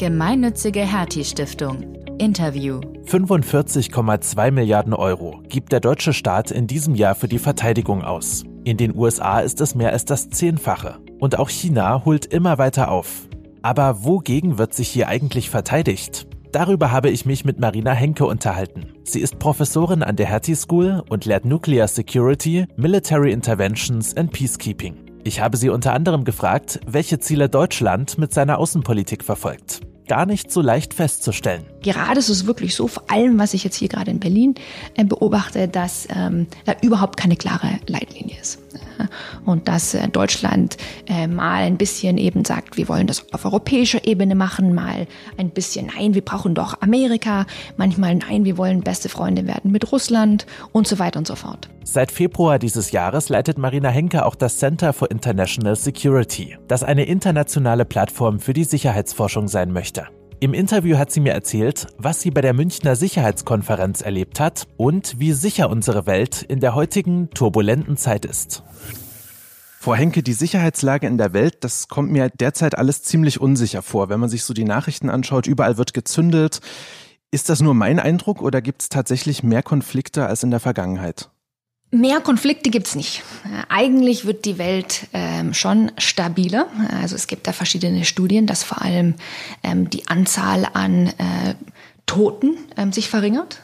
Gemeinnützige Hertie Stiftung. Interview. 45,2 Milliarden Euro gibt der deutsche Staat in diesem Jahr für die Verteidigung aus. In den USA ist es mehr als das Zehnfache. Und auch China holt immer weiter auf. Aber wogegen wird sich hier eigentlich verteidigt? Darüber habe ich mich mit Marina Henke unterhalten. Sie ist Professorin an der Hertie School und lehrt Nuclear Security, Military Interventions and Peacekeeping. Ich habe sie unter anderem gefragt, welche Ziele Deutschland mit seiner Außenpolitik verfolgt. Gar nicht so leicht festzustellen. Gerade ist es wirklich so, vor allem was ich jetzt hier gerade in Berlin äh, beobachte, dass ähm, da überhaupt keine klare Leitlinie ist und dass äh, Deutschland äh, mal ein bisschen eben sagt, wir wollen das auf europäischer Ebene machen, mal ein bisschen nein, wir brauchen doch Amerika, manchmal nein, wir wollen beste Freunde werden mit Russland und so weiter und so fort. Seit Februar dieses Jahres leitet Marina Henke auch das Center for International Security, das eine internationale Plattform für die Sicherheitsforschung sein möchte. Im Interview hat sie mir erzählt, was sie bei der Münchner Sicherheitskonferenz erlebt hat und wie sicher unsere Welt in der heutigen turbulenten Zeit ist. Frau Henke, die Sicherheitslage in der Welt, das kommt mir derzeit alles ziemlich unsicher vor. Wenn man sich so die Nachrichten anschaut, überall wird gezündelt. Ist das nur mein Eindruck oder gibt es tatsächlich mehr Konflikte als in der Vergangenheit? Mehr Konflikte gibt's nicht. Eigentlich wird die Welt ähm, schon stabiler. Also es gibt da verschiedene Studien, dass vor allem ähm, die Anzahl an äh, Toten ähm, sich verringert.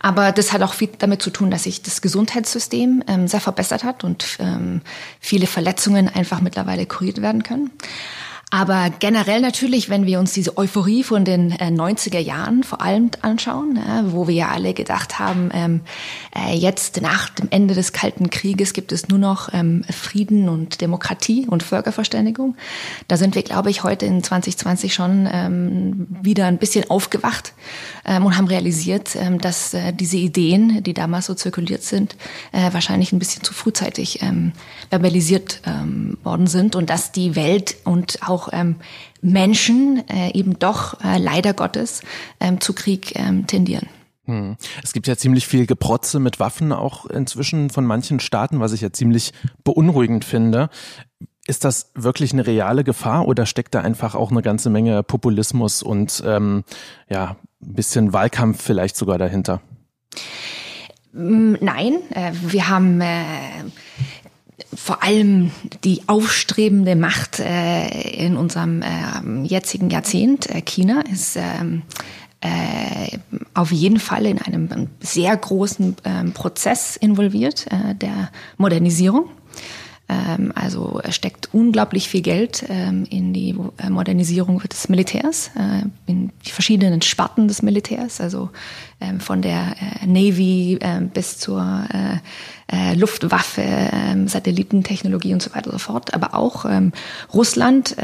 Aber das hat auch viel damit zu tun, dass sich das Gesundheitssystem ähm, sehr verbessert hat und ähm, viele Verletzungen einfach mittlerweile kuriert werden können. Aber generell natürlich, wenn wir uns diese Euphorie von den äh, 90er Jahren vor allem anschauen, äh, wo wir ja alle gedacht haben, ähm, äh, jetzt nach dem Ende des Kalten Krieges gibt es nur noch ähm, Frieden und Demokratie und Völkerverständigung. Da sind wir, glaube ich, heute in 2020 schon ähm, wieder ein bisschen aufgewacht und haben realisiert, dass äh, diese Ideen, die damals so zirkuliert sind, äh, wahrscheinlich ein bisschen zu frühzeitig verbalisiert worden sind und dass die Welt und auch auch ähm, Menschen äh, eben doch äh, leider Gottes ähm, zu Krieg ähm, tendieren. Hm. Es gibt ja ziemlich viel Geprotze mit Waffen auch inzwischen von manchen Staaten, was ich ja ziemlich beunruhigend finde. Ist das wirklich eine reale Gefahr oder steckt da einfach auch eine ganze Menge Populismus und ähm, ja, ein bisschen Wahlkampf vielleicht sogar dahinter? Nein, äh, wir haben äh, vor allem die aufstrebende Macht äh, in unserem äh, jetzigen Jahrzehnt, äh, China, ist ähm, äh, auf jeden Fall in einem sehr großen äh, Prozess involviert, äh, der Modernisierung. Ähm, also steckt unglaublich viel Geld ähm, in die äh, Modernisierung des Militärs, äh, in die verschiedenen Sparten des Militärs, also ähm, von der äh, Navy bis zur Luftwaffe, Satellitentechnologie und so weiter und so fort. Aber auch Russland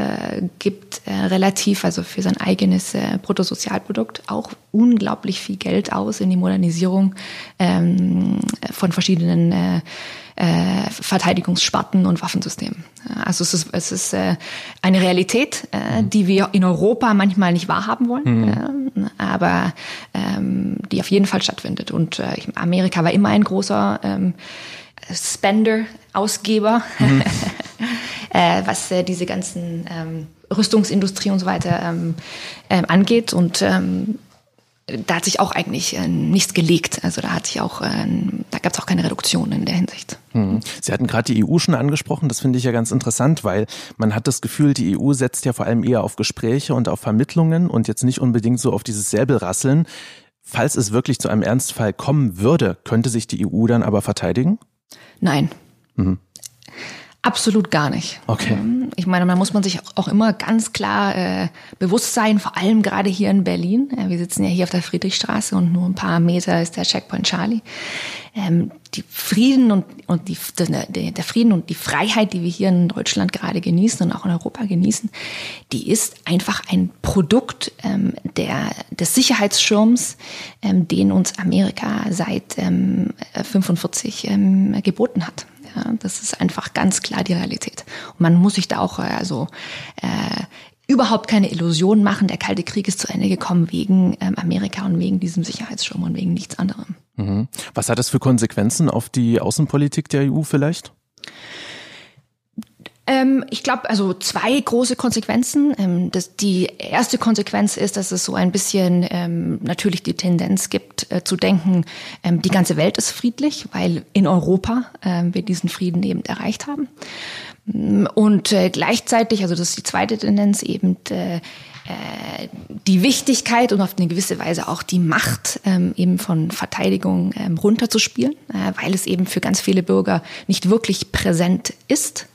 gibt relativ, also für sein eigenes Bruttosozialprodukt, auch unglaublich viel Geld aus in die Modernisierung von verschiedenen äh, Verteidigungssparten und Waffensystemen. Also es ist, es ist äh, eine Realität, äh, mhm. die wir in Europa manchmal nicht wahrhaben wollen, mhm. äh, aber ähm, die auf jeden Fall stattfindet. Und äh, Amerika war immer ein großer ähm, Spender, Ausgeber, mhm. äh, was äh, diese ganzen ähm, Rüstungsindustrie und so weiter ähm, äh, angeht. Und ähm, da hat sich auch eigentlich äh, nichts gelegt. Also da hat sich auch, äh, da gab es auch keine Reduktion in der Hinsicht. Hm. Sie hatten gerade die EU schon angesprochen. Das finde ich ja ganz interessant, weil man hat das Gefühl, die EU setzt ja vor allem eher auf Gespräche und auf Vermittlungen und jetzt nicht unbedingt so auf dieses Säbelrasseln. Falls es wirklich zu einem Ernstfall kommen würde, könnte sich die EU dann aber verteidigen? Nein. Mhm. Absolut gar nicht. Okay. Ich meine, man muss man sich auch immer ganz klar äh, bewusst sein, vor allem gerade hier in Berlin. Ja, wir sitzen ja hier auf der Friedrichstraße und nur ein paar Meter ist der Checkpoint Charlie. Ähm, die Frieden und, und die, der, Frieden und die Freiheit, die wir hier in Deutschland gerade genießen und auch in Europa genießen, die ist einfach ein Produkt ähm, der, des Sicherheitsschirms, ähm, den uns Amerika seit ähm, 45 ähm, geboten hat. Ja, das ist einfach ganz klar die Realität. Und man muss sich da auch äh, also äh, überhaupt keine Illusion machen. Der Kalte Krieg ist zu Ende gekommen wegen ähm, Amerika und wegen diesem Sicherheitsschirm und wegen nichts anderem. Mhm. Was hat das für Konsequenzen auf die Außenpolitik der EU vielleicht? Ähm, ich glaube, also zwei große Konsequenzen. Ähm, das, die erste Konsequenz ist, dass es so ein bisschen ähm, natürlich die Tendenz gibt, äh, zu denken, ähm, die ganze Welt ist friedlich, weil in Europa äh, wir diesen Frieden eben erreicht haben. Und äh, gleichzeitig, also das ist die zweite Tendenz, eben die Wichtigkeit und auf eine gewisse Weise auch die Macht ähm, eben von Verteidigung ähm, runterzuspielen, äh, weil es eben für ganz viele Bürger nicht wirklich präsent ist.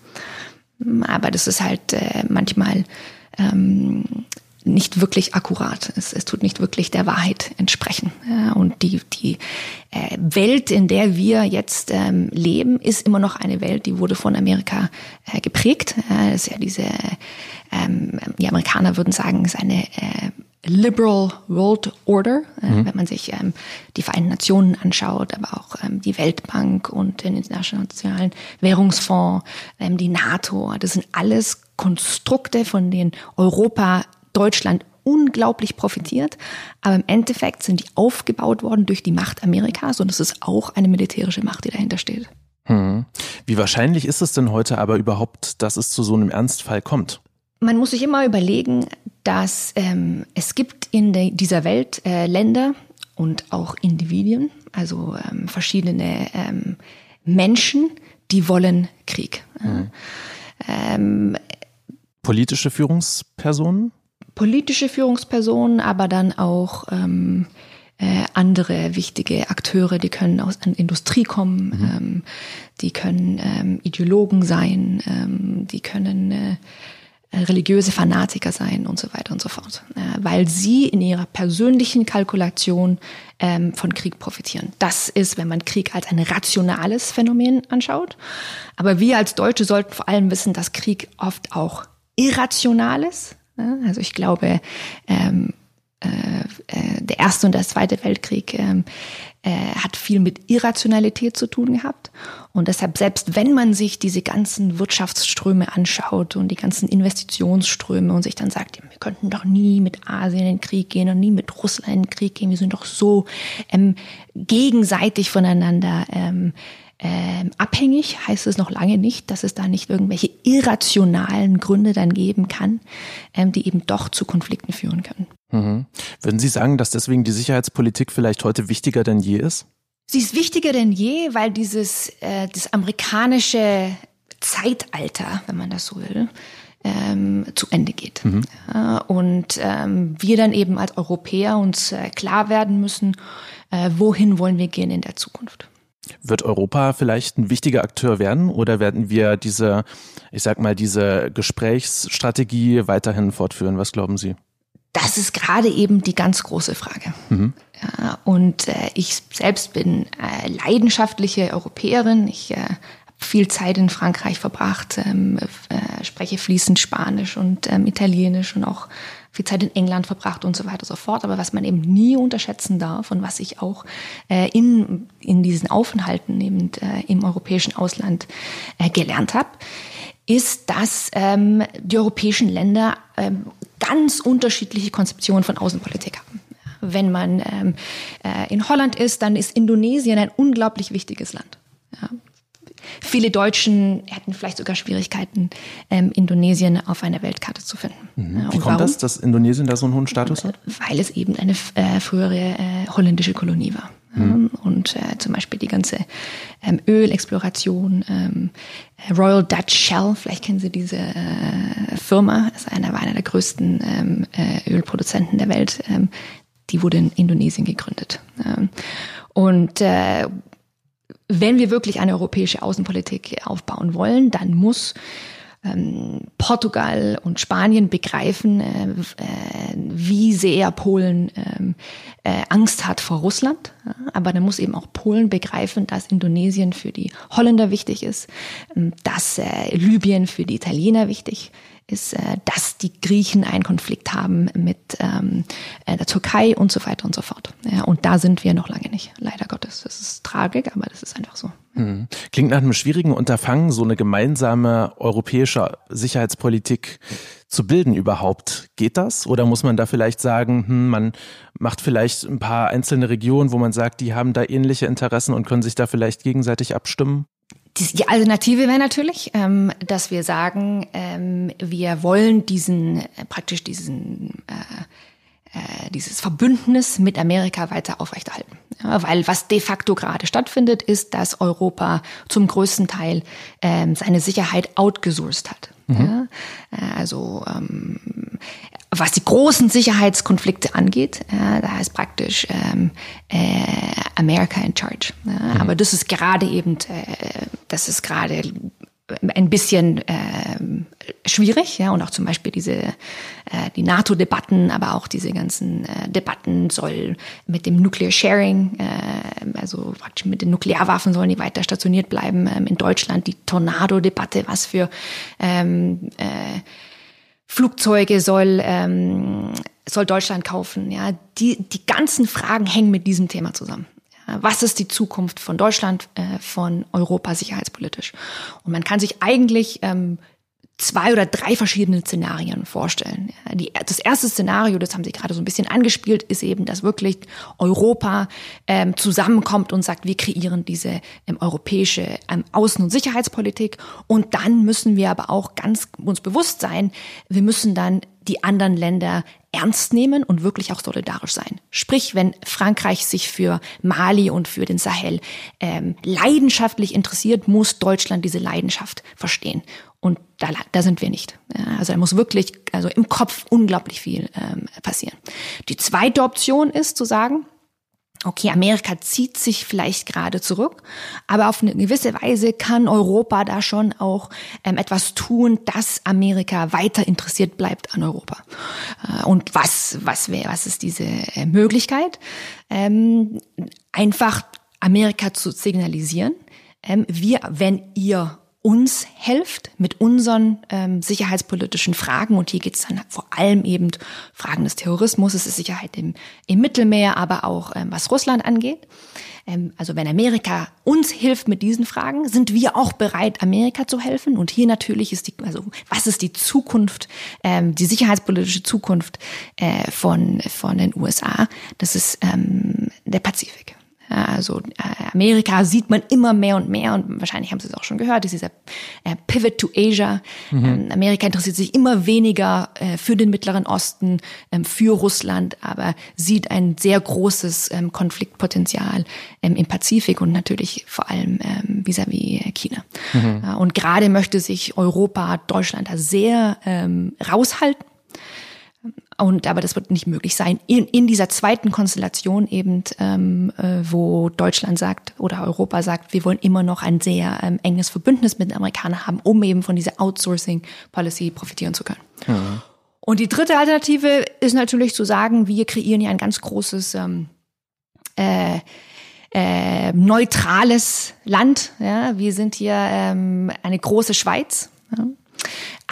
Aber das ist halt äh, manchmal ähm, nicht wirklich akkurat. Es, es tut nicht wirklich der Wahrheit entsprechen. Und die, die äh, Welt, in der wir jetzt ähm, leben, ist immer noch eine Welt, die wurde von Amerika äh, geprägt. Äh, das ist ja diese, ähm, die Amerikaner würden sagen, ist eine Liberal World Order, mhm. wenn man sich ähm, die Vereinten Nationen anschaut, aber auch ähm, die Weltbank und den Internationalen Währungsfonds, ähm, die NATO. Das sind alles Konstrukte, von denen Europa Deutschland unglaublich profitiert. Aber im Endeffekt sind die aufgebaut worden durch die Macht Amerikas und es ist auch eine militärische Macht, die dahinter steht. Hm. Wie wahrscheinlich ist es denn heute aber überhaupt, dass es zu so einem Ernstfall kommt? Man muss sich immer überlegen, dass ähm, es gibt in dieser Welt äh, Länder und auch Individuen, also ähm, verschiedene ähm, Menschen, die wollen Krieg. Mhm. Ähm, Politische Führungspersonen? Politische Führungspersonen, aber dann auch ähm, äh, andere wichtige Akteure, die können aus der Industrie kommen, mhm. ähm, die können ähm, Ideologen sein, ähm, die können äh, religiöse Fanatiker sein und so weiter und so fort, äh, weil sie in ihrer persönlichen Kalkulation ähm, von Krieg profitieren. Das ist, wenn man Krieg als ein rationales Phänomen anschaut. Aber wir als Deutsche sollten vor allem wissen, dass Krieg oft auch irrational ist. Also ich glaube, ähm, äh, äh, der Erste und der Zweite Weltkrieg ähm, äh, hat viel mit Irrationalität zu tun gehabt. Und deshalb, selbst wenn man sich diese ganzen Wirtschaftsströme anschaut und die ganzen Investitionsströme und sich dann sagt, wir könnten doch nie mit Asien in den Krieg gehen und nie mit Russland in den Krieg gehen, wir sind doch so ähm, gegenseitig voneinander ähm, ähm, abhängig heißt es noch lange nicht, dass es da nicht irgendwelche irrationalen Gründe dann geben kann, ähm, die eben doch zu Konflikten führen können. Mhm. Würden Sie sagen, dass deswegen die Sicherheitspolitik vielleicht heute wichtiger denn je ist? Sie ist wichtiger denn je, weil dieses äh, das amerikanische Zeitalter, wenn man das so will, ähm, zu Ende geht. Mhm. Ja, und ähm, wir dann eben als Europäer uns äh, klar werden müssen, äh, wohin wollen wir gehen in der Zukunft. Wird Europa vielleicht ein wichtiger Akteur werden oder werden wir diese, ich sag mal, diese Gesprächsstrategie weiterhin fortführen? Was glauben Sie? Das ist gerade eben die ganz große Frage. Mhm. Ja, und äh, ich selbst bin äh, leidenschaftliche Europäerin. Ich äh, habe viel Zeit in Frankreich verbracht, ähm, äh, spreche fließend Spanisch und ähm, Italienisch und auch viel Zeit in England verbracht und so weiter und so fort. Aber was man eben nie unterschätzen darf und was ich auch äh, in, in diesen Aufenthalten eben äh, im europäischen Ausland äh, gelernt habe, ist, dass ähm, die europäischen Länder ähm, ganz unterschiedliche Konzeptionen von Außenpolitik haben. Wenn man ähm, äh, in Holland ist, dann ist Indonesien ein unglaublich wichtiges Land. Viele Deutschen hätten vielleicht sogar Schwierigkeiten, ähm, Indonesien auf einer Weltkarte zu finden. Mhm. Wie kommt warum? das, dass Indonesien da so einen hohen Status hat? Weil es eben eine äh, frühere äh, holländische Kolonie war. Mhm. Und äh, zum Beispiel die ganze ähm, Ölexploration, ähm, Royal Dutch Shell, vielleicht kennen Sie diese äh, Firma, ist einer, war einer der größten ähm, äh, Ölproduzenten der Welt. Ähm, die wurde in Indonesien gegründet. Ähm, und äh, wenn wir wirklich eine europäische Außenpolitik aufbauen wollen, dann muss ähm, Portugal und Spanien begreifen, äh, äh, wie sehr Polen ähm, äh, Angst hat vor Russland. Aber dann muss eben auch Polen begreifen, dass Indonesien für die Holländer wichtig ist, ähm, dass äh, Libyen für die Italiener wichtig ist, äh, dass die Griechen einen Konflikt haben mit ähm, äh, der Türkei und so weiter und so fort. Ja, und da sind wir noch lange nicht, leider Gottes. Das ist Tragik, aber das ist einfach so. Mhm. Klingt nach einem schwierigen Unterfangen, so eine gemeinsame europäische Sicherheitspolitik zu bilden überhaupt. Geht das? Oder muss man da vielleicht sagen, hm, man macht vielleicht ein paar einzelne Regionen, wo man sagt, die haben da ähnliche Interessen und können sich da vielleicht gegenseitig abstimmen? Die Alternative wäre natürlich, ähm, dass wir sagen, ähm, wir wollen diesen äh, praktisch diesen äh, äh, dieses Verbündnis mit Amerika weiter aufrechterhalten. Ja, weil was de facto gerade stattfindet, ist, dass Europa zum größten Teil ähm, seine Sicherheit outgesourced hat. Mhm. Ja, also ähm, was die großen Sicherheitskonflikte angeht, ja, da ist praktisch ähm, äh, America in charge. Ja. Mhm. Aber das ist gerade eben, äh, das ist gerade ein bisschen äh, schwierig, ja, und auch zum Beispiel diese äh, die NATO-Debatten, aber auch diese ganzen äh, Debatten soll mit dem Nuclear Sharing, äh, also praktisch mit den Nuklearwaffen sollen die weiter stationiert bleiben. Ähm, in Deutschland die Tornado-Debatte, was für ähm, äh, Flugzeuge soll, ähm, soll Deutschland kaufen. Ja, die, die ganzen Fragen hängen mit diesem Thema zusammen. Was ist die Zukunft von Deutschland, äh, von Europa sicherheitspolitisch? Und man kann sich eigentlich ähm, zwei oder drei verschiedene Szenarien vorstellen. Die, das erste Szenario, das haben Sie gerade so ein bisschen angespielt, ist eben, dass wirklich Europa ähm, zusammenkommt und sagt, wir kreieren diese ähm, europäische ähm, Außen- und Sicherheitspolitik. Und dann müssen wir aber auch ganz uns bewusst sein, wir müssen dann die anderen Länder ernst nehmen und wirklich auch solidarisch sein. Sprich, wenn Frankreich sich für Mali und für den Sahel ähm, leidenschaftlich interessiert, muss Deutschland diese Leidenschaft verstehen. Und da, da sind wir nicht. Also da muss wirklich, also im Kopf unglaublich viel ähm, passieren. Die zweite Option ist zu sagen, okay, Amerika zieht sich vielleicht gerade zurück, aber auf eine gewisse Weise kann Europa da schon auch ähm, etwas tun, dass Amerika weiter interessiert bleibt an Europa. Äh, und was, was wäre, was ist diese äh, Möglichkeit? Ähm, einfach Amerika zu signalisieren, ähm, wir, wenn ihr uns helft mit unseren ähm, sicherheitspolitischen Fragen. Und hier geht es dann vor allem eben Fragen des Terrorismus, es ist Sicherheit im, im Mittelmeer, aber auch ähm, was Russland angeht. Ähm, also wenn Amerika uns hilft mit diesen Fragen, sind wir auch bereit, Amerika zu helfen. Und hier natürlich ist die, also was ist die Zukunft, ähm, die sicherheitspolitische Zukunft äh, von, von den USA? Das ist ähm, der Pazifik. Also äh, Amerika sieht man immer mehr und mehr und wahrscheinlich haben Sie es auch schon gehört, ist dieser äh, Pivot to Asia. Mhm. Ähm, Amerika interessiert sich immer weniger äh, für den Mittleren Osten, ähm, für Russland, aber sieht ein sehr großes ähm, Konfliktpotenzial im Pazifik und natürlich vor allem vis-à-vis -vis China. Mhm. Und gerade möchte sich Europa, Deutschland da sehr raushalten und aber das wird nicht möglich sein in, in dieser zweiten Konstellation eben, ähm, äh, wo Deutschland sagt oder Europa sagt, wir wollen immer noch ein sehr ähm, enges Verbündnis mit den Amerikanern haben, um eben von dieser Outsourcing-Policy profitieren zu können. Mhm. Und die dritte Alternative ist natürlich zu sagen, wir kreieren ja ein ganz großes ähm, äh, äh, neutrales Land. Ja? Wir sind hier ähm, eine große Schweiz. Ja?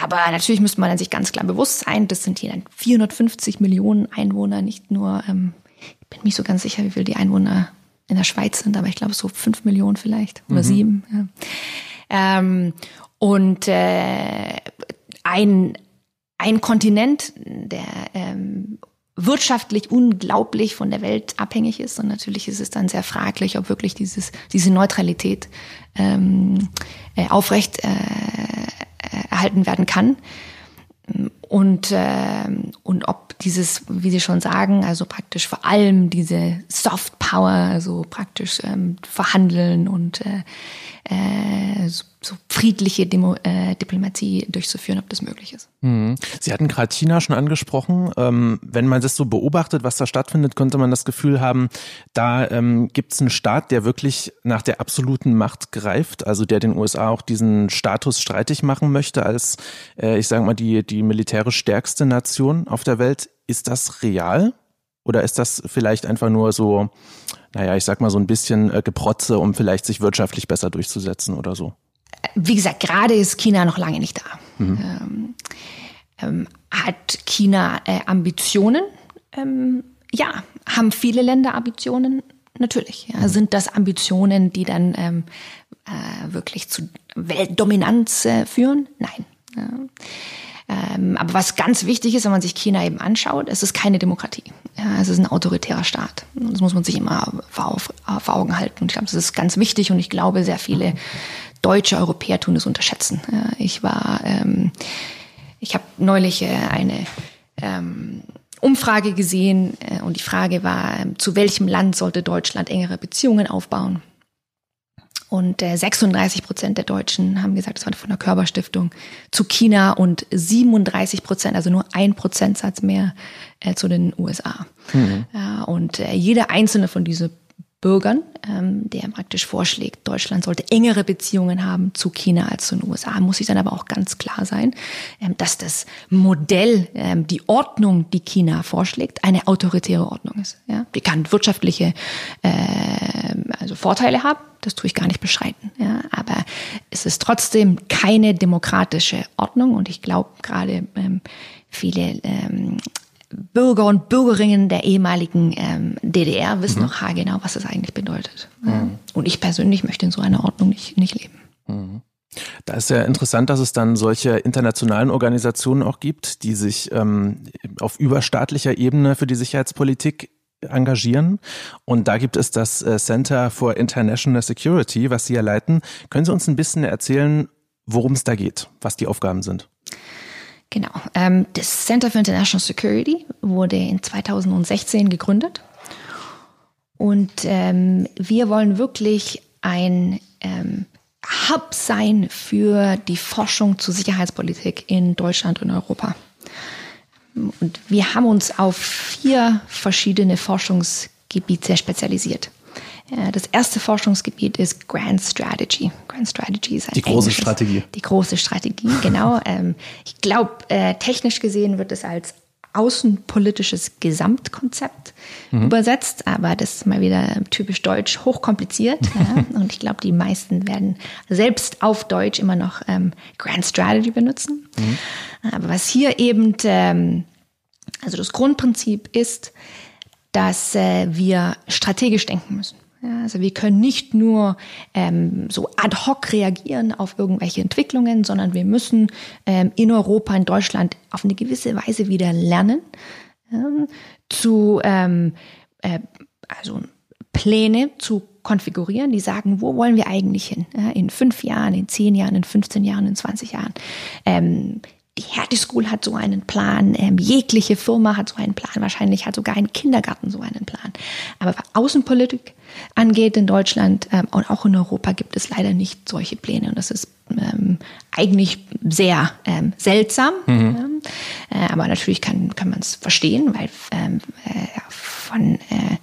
Aber natürlich müsste man sich ganz klar bewusst sein, das sind hier dann 450 Millionen Einwohner, nicht nur, ähm, ich bin nicht so ganz sicher, wie viel die Einwohner in der Schweiz sind, aber ich glaube so fünf Millionen vielleicht oder mhm. sieben. Ja. Ähm, und äh, ein, ein Kontinent, der ähm, wirtschaftlich unglaublich von der Welt abhängig ist. Und natürlich ist es dann sehr fraglich, ob wirklich dieses, diese Neutralität ähm, äh, aufrecht äh, erhalten werden kann. Und, äh, und ob dieses, wie Sie schon sagen, also praktisch vor allem diese Soft Power, also praktisch ähm, verhandeln und äh, äh, so, so friedliche Demo, äh, Diplomatie durchzuführen, ob das möglich ist. Mhm. Sie hatten gerade China schon angesprochen. Ähm, wenn man das so beobachtet, was da stattfindet, könnte man das Gefühl haben, da ähm, gibt es einen Staat, der wirklich nach der absoluten Macht greift, also der den USA auch diesen Status streitig machen möchte als, äh, ich sage mal, die, die militärisch stärkste Nation auf der Welt. Ist das real? Oder ist das vielleicht einfach nur so, naja, ich sag mal so ein bisschen äh, Geprotze, um vielleicht sich wirtschaftlich besser durchzusetzen oder so? Wie gesagt, gerade ist China noch lange nicht da. Mhm. Ähm, ähm, hat China äh, Ambitionen? Ähm, ja. Haben viele Länder Ambitionen? Natürlich. Ja. Mhm. Sind das Ambitionen, die dann ähm, äh, wirklich zu Weltdominanz äh, führen? Nein. Ja. Ähm, aber was ganz wichtig ist, wenn man sich China eben anschaut, es ist keine Demokratie. Ja, es ist ein autoritärer Staat. Und das muss man sich immer vor, Augen halten. Und ich glaube, das ist ganz wichtig und ich glaube, sehr viele deutsche Europäer tun es unterschätzen. Ja, ich war, ähm, ich habe neulich äh, eine ähm, Umfrage gesehen äh, und die Frage war, äh, zu welchem Land sollte Deutschland engere Beziehungen aufbauen? Und äh, 36 Prozent der Deutschen haben gesagt, das war von der Körperstiftung, zu China und 37 Prozent, also nur ein Prozentsatz mehr äh, zu den USA. Mhm. Ja, und äh, jeder einzelne von diesen Bürgern, ähm, der praktisch vorschlägt, Deutschland sollte engere Beziehungen haben zu China als zu den USA, muss sich dann aber auch ganz klar sein, ähm, dass das Modell, ähm, die Ordnung, die China vorschlägt, eine autoritäre Ordnung ist. Ja? Die kann wirtschaftliche äh, also Vorteile haben, das tue ich gar nicht beschreiten. Ja? Aber es ist trotzdem keine demokratische Ordnung und ich glaube gerade ähm, viele ähm, Bürger und Bürgerinnen der ehemaligen ähm, DDR wissen mhm. noch haargenau, was das eigentlich bedeutet. Mhm. Und ich persönlich möchte in so einer Ordnung nicht, nicht leben. Mhm. Da ist ja interessant, dass es dann solche internationalen Organisationen auch gibt, die sich ähm, auf überstaatlicher Ebene für die Sicherheitspolitik engagieren. Und da gibt es das äh, Center for International Security, was Sie ja leiten. Können Sie uns ein bisschen erzählen, worum es da geht, was die Aufgaben sind? Genau. Ähm, das Center for International Security wurde in 2016 gegründet. Und ähm, wir wollen wirklich ein ähm, Hub sein für die Forschung zur Sicherheitspolitik in Deutschland und Europa. Und wir haben uns auf vier verschiedene Forschungsgebiete spezialisiert. Das erste Forschungsgebiet ist Grand Strategy. Grand Strategy ist ein die große Strategie. Die große Strategie, genau. Ähm, ich glaube, äh, technisch gesehen wird es als außenpolitisches Gesamtkonzept mhm. übersetzt, aber das ist mal wieder typisch deutsch, hochkompliziert. ja. Und ich glaube, die meisten werden selbst auf Deutsch immer noch ähm, Grand Strategy benutzen. Mhm. Aber was hier eben, ähm, also das Grundprinzip ist, dass äh, wir strategisch denken müssen. Ja, also wir können nicht nur ähm, so ad hoc reagieren auf irgendwelche Entwicklungen, sondern wir müssen ähm, in Europa, in Deutschland auf eine gewisse Weise wieder lernen ähm, zu ähm, äh, also Pläne zu konfigurieren, die sagen, wo wollen wir eigentlich hin? Ja, in fünf Jahren, in zehn Jahren, in 15 Jahren, in 20 Jahren. Die Hertie School hat so einen Plan, ähm, jegliche Firma hat so einen Plan, wahrscheinlich hat sogar ein Kindergarten so einen Plan. Aber was Außenpolitik angeht in Deutschland ähm, und auch in Europa gibt es leider nicht solche Pläne. Und das ist ähm, eigentlich sehr ähm, seltsam. Mhm. Äh, aber natürlich kann, kann man es verstehen, weil ähm, äh, von äh,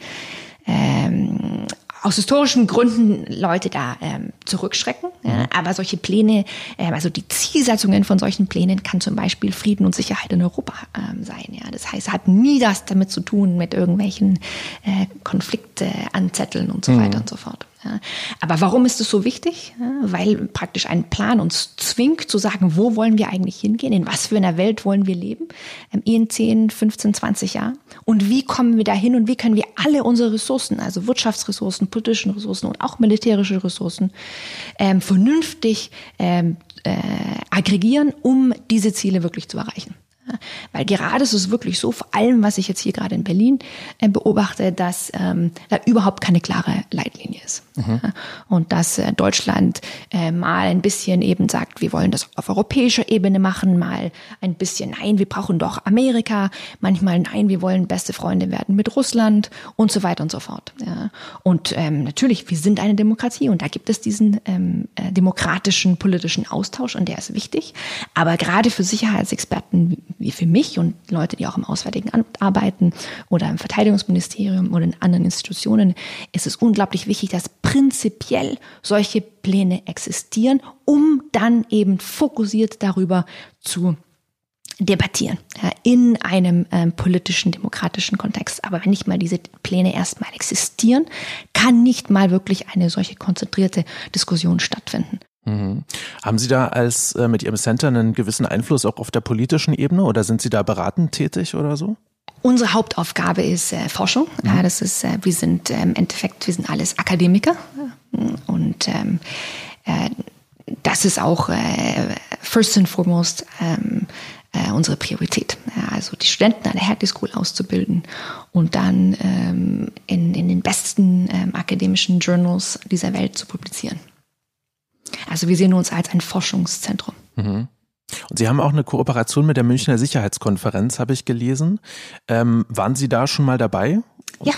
ähm, aus historischen Gründen Leute da ähm, zurückschrecken. Ja. Mhm. Aber solche Pläne, ähm, also die Zielsetzungen von solchen Plänen kann zum Beispiel Frieden und Sicherheit in Europa ähm, sein. Ja. Das heißt, hat nie das damit zu tun mit irgendwelchen äh, Konflikte anzetteln und so mhm. weiter und so fort. Ja. Aber warum ist es so wichtig? Ja, weil praktisch ein Plan uns zwingt zu sagen, wo wollen wir eigentlich hingehen? In was für einer Welt wollen wir leben? Ähm, in 10, 15, 20 Jahren? Und wie kommen wir dahin und wie können wir alle unsere Ressourcen, also Wirtschaftsressourcen, politischen Ressourcen und auch militärische Ressourcen, ähm, vernünftig ähm, äh, aggregieren, um diese Ziele wirklich zu erreichen? Weil gerade ist es wirklich so, vor allem was ich jetzt hier gerade in Berlin äh, beobachte, dass ähm, da überhaupt keine klare Leitlinie ist. Mhm. Und dass äh, Deutschland äh, mal ein bisschen eben sagt, wir wollen das auf europäischer Ebene machen, mal ein bisschen, nein, wir brauchen doch Amerika, manchmal, nein, wir wollen beste Freunde werden mit Russland und so weiter und so fort. Ja. Und ähm, natürlich, wir sind eine Demokratie und da gibt es diesen ähm, äh, demokratischen politischen Austausch und der ist wichtig. Aber gerade für Sicherheitsexperten wie für mich und Leute, die auch im Auswärtigen Amt arbeiten oder im Verteidigungsministerium oder in anderen Institutionen, ist es unglaublich wichtig, dass prinzipiell solche Pläne existieren, um dann eben fokussiert darüber zu debattieren ja, in einem ähm, politischen, demokratischen Kontext. Aber wenn nicht mal diese Pläne erstmal existieren, kann nicht mal wirklich eine solche konzentrierte Diskussion stattfinden. Mhm. Haben Sie da als äh, mit Ihrem Center einen gewissen Einfluss auch auf der politischen Ebene oder sind Sie da beratend tätig oder so? Unsere Hauptaufgabe ist äh, Forschung. Mhm. Das ist, äh, wir sind äh, im Endeffekt, wir sind alles Akademiker und ähm, äh, das ist auch äh, first and foremost ähm, äh, unsere Priorität. Also die Studenten an der Hertie School auszubilden und dann ähm, in, in den besten ähm, akademischen Journals dieser Welt zu publizieren. Also wir sehen uns als ein Forschungszentrum. Mhm. Und Sie haben auch eine Kooperation mit der Münchner Sicherheitskonferenz, habe ich gelesen. Ähm, waren Sie da schon mal dabei? Ja.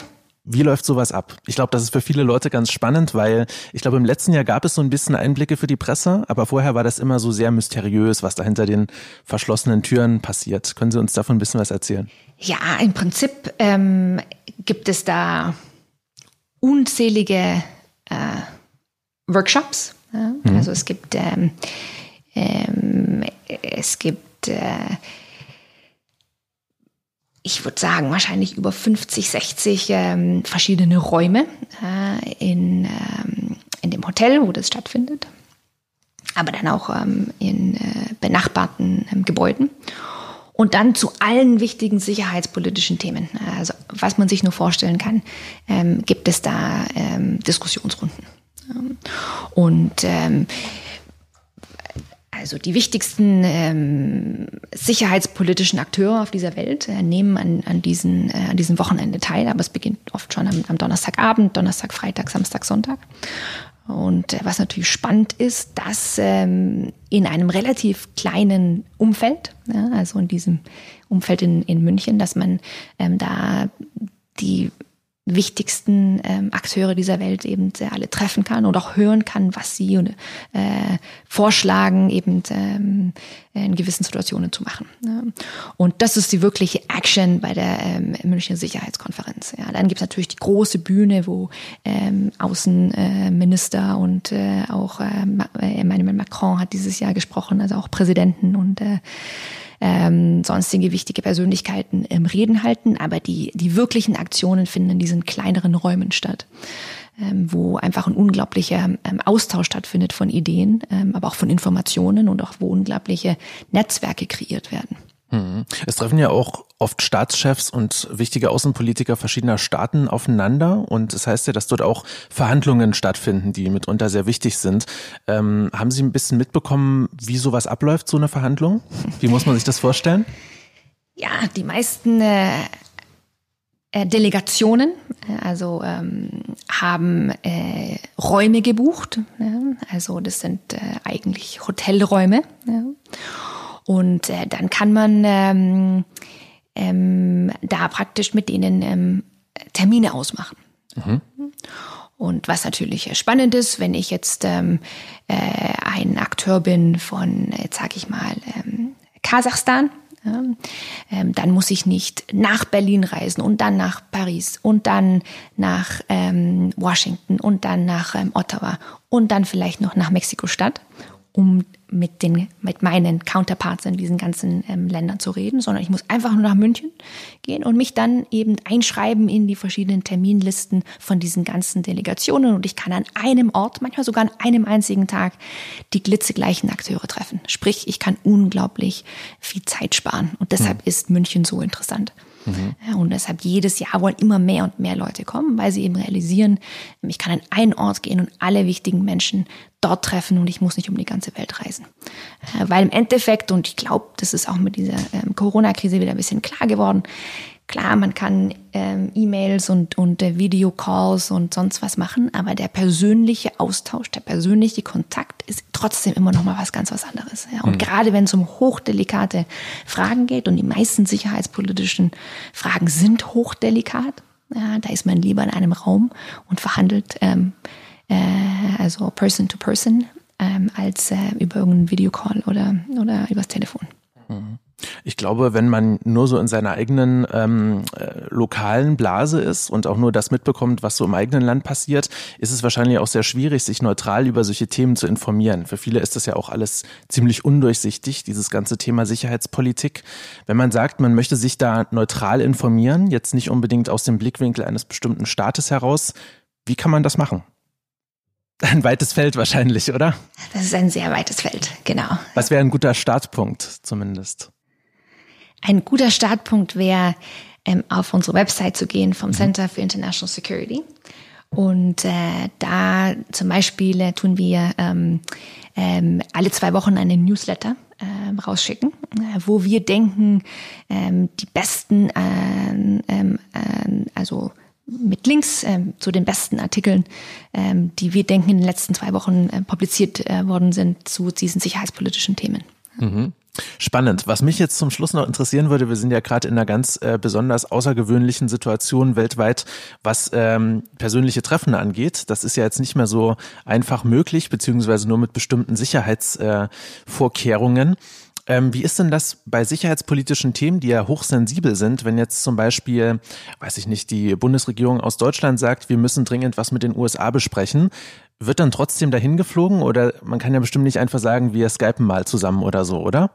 Wie läuft sowas ab? Ich glaube, das ist für viele Leute ganz spannend, weil ich glaube, im letzten Jahr gab es so ein bisschen Einblicke für die Presse, aber vorher war das immer so sehr mysteriös, was da hinter den verschlossenen Türen passiert. Können Sie uns davon ein bisschen was erzählen? Ja, im Prinzip ähm, gibt es da unzählige äh, Workshops. Ja? Mhm. Also es gibt ähm, ähm, es gibt, äh, ich würde sagen, wahrscheinlich über 50, 60 ähm, verschiedene Räume äh, in, ähm, in dem Hotel, wo das stattfindet, aber dann auch ähm, in äh, benachbarten ähm, Gebäuden. Und dann zu allen wichtigen sicherheitspolitischen Themen, also was man sich nur vorstellen kann, ähm, gibt es da ähm, Diskussionsrunden. Und ähm, also die wichtigsten ähm, sicherheitspolitischen Akteure auf dieser Welt äh, nehmen an, an, diesen, äh, an diesem Wochenende teil, aber es beginnt oft schon am, am Donnerstagabend, Donnerstag, Freitag, Samstag, Sonntag. Und äh, was natürlich spannend ist, dass ähm, in einem relativ kleinen Umfeld, ja, also in diesem Umfeld in, in München, dass man ähm, da die wichtigsten ähm, Akteure dieser Welt eben äh, alle treffen kann und auch hören kann, was sie äh, vorschlagen, eben ähm, in gewissen Situationen zu machen. Ja. Und das ist die wirkliche Action bei der ähm, Münchner Sicherheitskonferenz. Ja. Dann gibt es natürlich die große Bühne, wo ähm, Außenminister äh, und äh, auch äh, Emmanuel Macron hat dieses Jahr gesprochen, also auch Präsidenten und äh, ähm, sonstige wichtige Persönlichkeiten im Reden halten, aber die, die wirklichen Aktionen finden in diesen kleineren Räumen statt. Ähm, wo einfach ein unglaublicher ähm, Austausch stattfindet von Ideen, ähm, aber auch von Informationen und auch wo unglaubliche Netzwerke kreiert werden. Mhm. Es treffen ja auch oft Staatschefs und wichtige Außenpolitiker verschiedener Staaten aufeinander und das heißt ja, dass dort auch Verhandlungen stattfinden, die mitunter sehr wichtig sind. Ähm, haben Sie ein bisschen mitbekommen, wie sowas abläuft, so eine Verhandlung? Wie muss man sich das vorstellen? Ja, die meisten äh, äh Delegationen, äh, also ähm, haben äh, Räume gebucht. Ja? Also das sind äh, eigentlich Hotelräume. Ja? Und äh, dann kann man ähm, ähm, da praktisch mit denen ähm, Termine ausmachen. Mhm. Und was natürlich spannend ist, wenn ich jetzt ähm, äh, ein Akteur bin von, jetzt sage ich mal, ähm, Kasachstan, ähm, dann muss ich nicht nach Berlin reisen und dann nach Paris und dann nach ähm, Washington und dann nach ähm, Ottawa und dann vielleicht noch nach Mexiko-Stadt, um mit, den, mit meinen Counterparts in diesen ganzen ähm, Ländern zu reden, sondern ich muss einfach nur nach München gehen und mich dann eben einschreiben in die verschiedenen Terminlisten von diesen ganzen Delegationen und ich kann an einem Ort, manchmal sogar an einem einzigen Tag, die glitzegleichen Akteure treffen. Sprich, ich kann unglaublich viel Zeit sparen und deshalb mhm. ist München so interessant. Mhm. Und deshalb jedes Jahr wollen immer mehr und mehr Leute kommen, weil sie eben realisieren, ich kann an einen Ort gehen und alle wichtigen Menschen dort treffen und ich muss nicht um die ganze Welt reisen. Äh, weil im Endeffekt, und ich glaube, das ist auch mit dieser ähm, Corona-Krise wieder ein bisschen klar geworden, Klar, man kann ähm, E-Mails und, und äh, Videocalls und sonst was machen, aber der persönliche Austausch, der persönliche Kontakt ist trotzdem immer noch mal was ganz was anderes. Ja? Und mhm. gerade wenn es um hochdelikate Fragen geht und die meisten sicherheitspolitischen Fragen sind hochdelikat, ja, da ist man lieber in einem Raum und verhandelt, ähm, äh, also Person to Person, ähm, als äh, über irgendeinen Videocall oder, oder übers Telefon. Mhm. Ich glaube, wenn man nur so in seiner eigenen ähm, äh, lokalen Blase ist und auch nur das mitbekommt, was so im eigenen Land passiert, ist es wahrscheinlich auch sehr schwierig, sich neutral über solche Themen zu informieren. Für viele ist das ja auch alles ziemlich undurchsichtig, dieses ganze Thema Sicherheitspolitik. Wenn man sagt, man möchte sich da neutral informieren, jetzt nicht unbedingt aus dem Blickwinkel eines bestimmten Staates heraus, wie kann man das machen? Ein weites Feld wahrscheinlich, oder? Das ist ein sehr weites Feld, genau. Was wäre ein guter Startpunkt zumindest? Ein guter Startpunkt wäre, ähm, auf unsere Website zu gehen vom mhm. Center for International Security. Und äh, da zum Beispiel äh, tun wir ähm, ähm, alle zwei Wochen einen Newsletter ähm, rausschicken, äh, wo wir denken, ähm, die besten, ähm, ähm, also mit Links ähm, zu den besten Artikeln, ähm, die wir denken in den letzten zwei Wochen äh, publiziert äh, worden sind zu diesen sicherheitspolitischen Themen. Mhm. Spannend. Was mich jetzt zum Schluss noch interessieren würde, wir sind ja gerade in einer ganz äh, besonders außergewöhnlichen Situation weltweit, was ähm, persönliche Treffen angeht. Das ist ja jetzt nicht mehr so einfach möglich, beziehungsweise nur mit bestimmten Sicherheitsvorkehrungen. Äh, wie ist denn das bei sicherheitspolitischen Themen, die ja hochsensibel sind, wenn jetzt zum Beispiel, weiß ich nicht, die Bundesregierung aus Deutschland sagt, wir müssen dringend was mit den USA besprechen, wird dann trotzdem dahin geflogen oder man kann ja bestimmt nicht einfach sagen, wir skypen mal zusammen oder so, oder?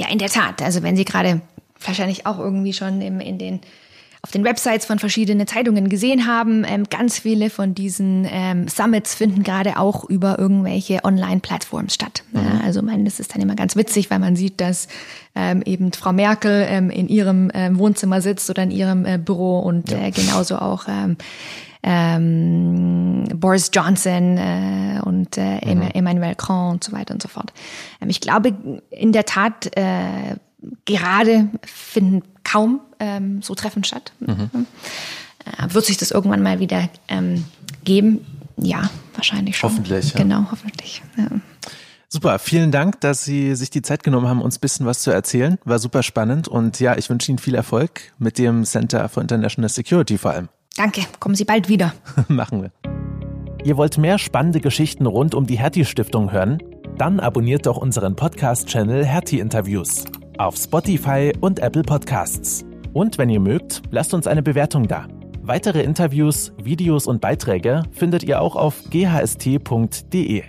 Ja, in der Tat. Also wenn Sie gerade wahrscheinlich auch irgendwie schon im, in den auf den Websites von verschiedenen Zeitungen gesehen haben. Ähm, ganz viele von diesen ähm, Summits finden gerade auch über irgendwelche Online-Plattformen statt. Mhm. Ja, also mein, das ist dann immer ganz witzig, weil man sieht, dass ähm, eben Frau Merkel ähm, in ihrem ähm, Wohnzimmer sitzt oder in ihrem äh, Büro und ja. äh, genauso auch ähm, ähm, Boris Johnson äh, und äh, mhm. Emmanuel Macron und so weiter und so fort. Ähm, ich glaube in der Tat äh, gerade finden kaum ähm, so Treffen statt. Mhm. Äh, wird sich das irgendwann mal wieder ähm, geben? Ja, wahrscheinlich schon. Hoffentlich. Ja. Genau, hoffentlich. Ja. Super, vielen Dank, dass Sie sich die Zeit genommen haben, uns ein bisschen was zu erzählen. War super spannend und ja, ich wünsche Ihnen viel Erfolg mit dem Center for International Security vor allem. Danke, kommen Sie bald wieder. Machen wir. Ihr wollt mehr spannende Geschichten rund um die Hertie Stiftung hören? Dann abonniert doch unseren Podcast-Channel Hertie Interviews auf Spotify und Apple Podcasts. Und wenn ihr mögt, lasst uns eine Bewertung da. Weitere Interviews, Videos und Beiträge findet ihr auch auf ghst.de.